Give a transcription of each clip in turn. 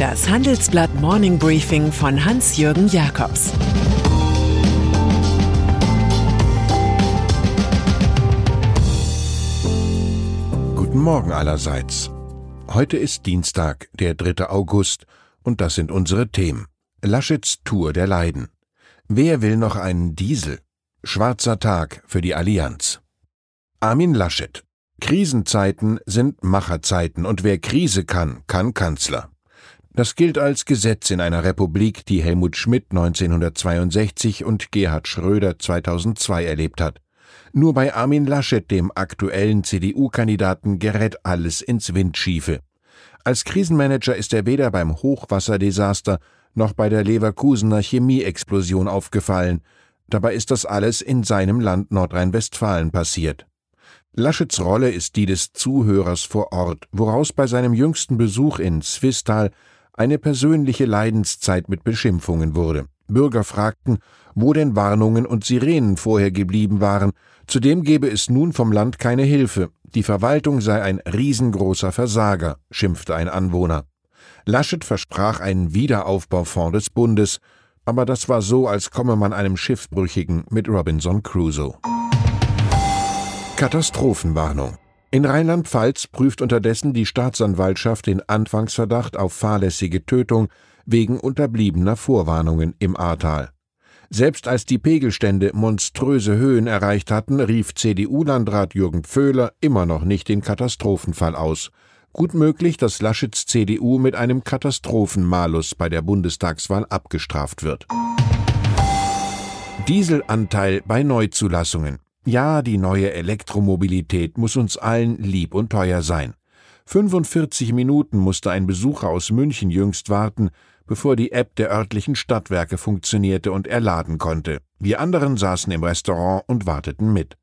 Das Handelsblatt Morning Briefing von Hans-Jürgen Jakobs Guten Morgen allerseits. Heute ist Dienstag, der 3. August, und das sind unsere Themen. Laschets Tour der Leiden. Wer will noch einen Diesel? Schwarzer Tag für die Allianz. Armin Laschet. Krisenzeiten sind Macherzeiten und wer Krise kann, kann Kanzler. Das gilt als Gesetz in einer Republik, die Helmut Schmidt 1962 und Gerhard Schröder 2002 erlebt hat. Nur bei Armin Laschet, dem aktuellen CDU-Kandidaten, gerät alles ins Windschiefe. Als Krisenmanager ist er weder beim Hochwasserdesaster noch bei der Leverkusener Chemieexplosion aufgefallen. Dabei ist das alles in seinem Land Nordrhein-Westfalen passiert. Laschets Rolle ist die des Zuhörers vor Ort, woraus bei seinem jüngsten Besuch in Zwistal eine persönliche Leidenszeit mit Beschimpfungen wurde. Bürger fragten, wo denn Warnungen und Sirenen vorher geblieben waren. Zudem gebe es nun vom Land keine Hilfe. Die Verwaltung sei ein riesengroßer Versager, schimpfte ein Anwohner. Laschet versprach einen Wiederaufbaufonds des Bundes, aber das war so, als komme man einem Schiffbrüchigen mit Robinson Crusoe. Katastrophenwarnung. In Rheinland-Pfalz prüft unterdessen die Staatsanwaltschaft den Anfangsverdacht auf fahrlässige Tötung wegen unterbliebener Vorwarnungen im Ahrtal. Selbst als die Pegelstände monströse Höhen erreicht hatten, rief CDU-Landrat Jürgen Pföhler immer noch nicht den Katastrophenfall aus. Gut möglich, dass Laschets CDU mit einem Katastrophenmalus bei der Bundestagswahl abgestraft wird. Dieselanteil bei Neuzulassungen. Ja, die neue Elektromobilität muss uns allen lieb und teuer sein. 45 Minuten musste ein Besucher aus München jüngst warten, bevor die App der örtlichen Stadtwerke funktionierte und er laden konnte. Wir anderen saßen im Restaurant und warteten mit.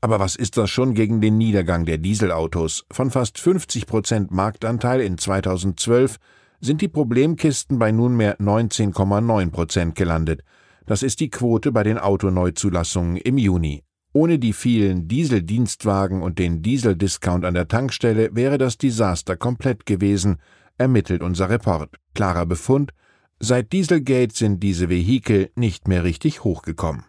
Aber was ist das schon gegen den Niedergang der Dieselautos? Von fast 50 Prozent Marktanteil in 2012 sind die Problemkisten bei nunmehr 19,9 Prozent gelandet. Das ist die Quote bei den Autoneuzulassungen im Juni. Ohne die vielen Dieseldienstwagen und den Dieseldiscount an der Tankstelle wäre das Desaster komplett gewesen, ermittelt unser Report. Klarer Befund, seit Dieselgate sind diese Vehikel nicht mehr richtig hochgekommen.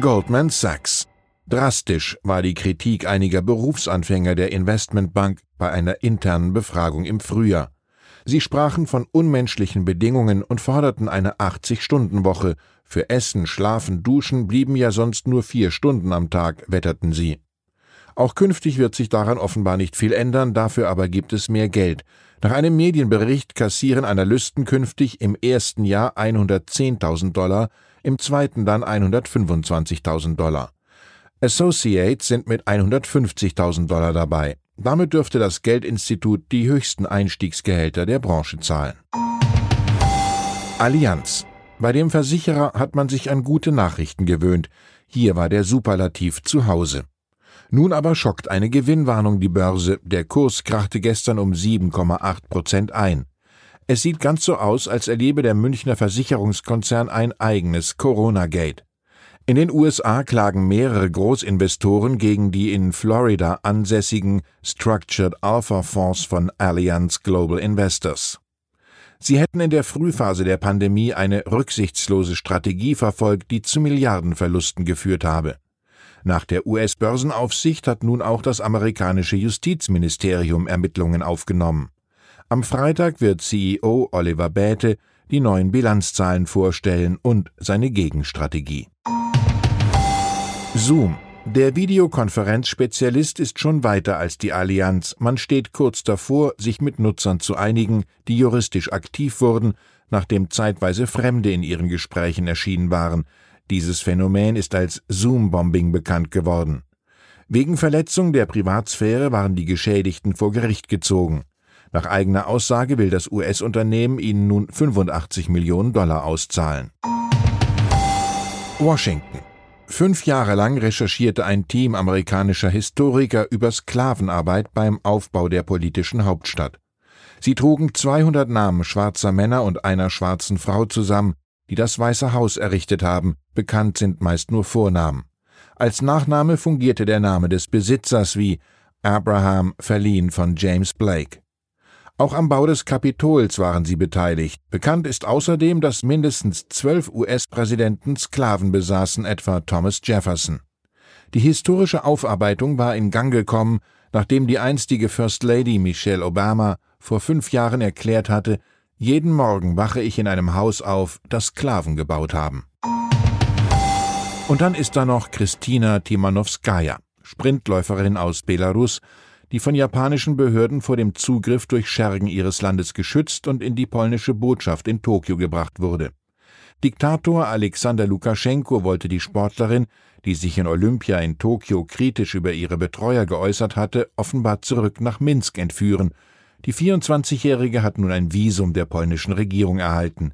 Goldman Sachs. Drastisch war die Kritik einiger Berufsanfänger der Investmentbank bei einer internen Befragung im Frühjahr. Sie sprachen von unmenschlichen Bedingungen und forderten eine 80-Stunden-Woche. Für Essen, Schlafen, Duschen blieben ja sonst nur vier Stunden am Tag, wetterten sie. Auch künftig wird sich daran offenbar nicht viel ändern, dafür aber gibt es mehr Geld. Nach einem Medienbericht kassieren Analysten künftig im ersten Jahr 110.000 Dollar, im zweiten dann 125.000 Dollar. Associates sind mit 150.000 Dollar dabei. Damit dürfte das Geldinstitut die höchsten Einstiegsgehälter der Branche zahlen. Allianz. Bei dem Versicherer hat man sich an gute Nachrichten gewöhnt. Hier war der Superlativ zu Hause. Nun aber schockt eine Gewinnwarnung die Börse. Der Kurs krachte gestern um 7,8 Prozent ein. Es sieht ganz so aus, als erlebe der Münchner Versicherungskonzern ein eigenes Corona-Gate. In den USA klagen mehrere Großinvestoren gegen die in Florida ansässigen Structured Alpha Fonds von Allianz Global Investors. Sie hätten in der Frühphase der Pandemie eine rücksichtslose Strategie verfolgt, die zu Milliardenverlusten geführt habe. Nach der US-Börsenaufsicht hat nun auch das amerikanische Justizministerium Ermittlungen aufgenommen. Am Freitag wird CEO Oliver Bäte die neuen Bilanzzahlen vorstellen und seine Gegenstrategie. Zoom. Der Videokonferenzspezialist ist schon weiter als die Allianz. Man steht kurz davor, sich mit Nutzern zu einigen, die juristisch aktiv wurden, nachdem zeitweise Fremde in ihren Gesprächen erschienen waren. Dieses Phänomen ist als Zoom-Bombing bekannt geworden. Wegen Verletzung der Privatsphäre waren die Geschädigten vor Gericht gezogen. Nach eigener Aussage will das US-Unternehmen ihnen nun 85 Millionen Dollar auszahlen. Washington. Fünf Jahre lang recherchierte ein Team amerikanischer Historiker über Sklavenarbeit beim Aufbau der politischen Hauptstadt. Sie trugen 200 Namen schwarzer Männer und einer schwarzen Frau zusammen, die das Weiße Haus errichtet haben, bekannt sind meist nur Vornamen. Als Nachname fungierte der Name des Besitzers wie Abraham verliehen von James Blake. Auch am Bau des Kapitols waren sie beteiligt. Bekannt ist außerdem, dass mindestens zwölf US-Präsidenten Sklaven besaßen, etwa Thomas Jefferson. Die historische Aufarbeitung war in Gang gekommen, nachdem die einstige First Lady Michelle Obama vor fünf Jahren erklärt hatte, jeden Morgen wache ich in einem Haus auf, das Sklaven gebaut haben. Und dann ist da noch Kristina Timanowskaja, Sprintläuferin aus Belarus, die von japanischen Behörden vor dem Zugriff durch Schergen ihres Landes geschützt und in die polnische Botschaft in Tokio gebracht wurde. Diktator Alexander Lukaschenko wollte die Sportlerin, die sich in Olympia in Tokio kritisch über ihre Betreuer geäußert hatte, offenbar zurück nach Minsk entführen. Die 24-Jährige hat nun ein Visum der polnischen Regierung erhalten.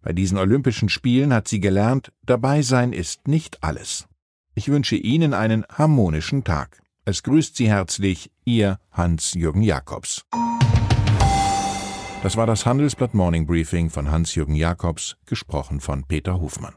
Bei diesen Olympischen Spielen hat sie gelernt, dabei sein ist nicht alles. Ich wünsche Ihnen einen harmonischen Tag. Es grüßt Sie herzlich Ihr Hans-Jürgen Jakobs. Das war das Handelsblatt Morning Briefing von Hans-Jürgen Jakobs, gesprochen von Peter Hofmann.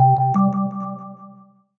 you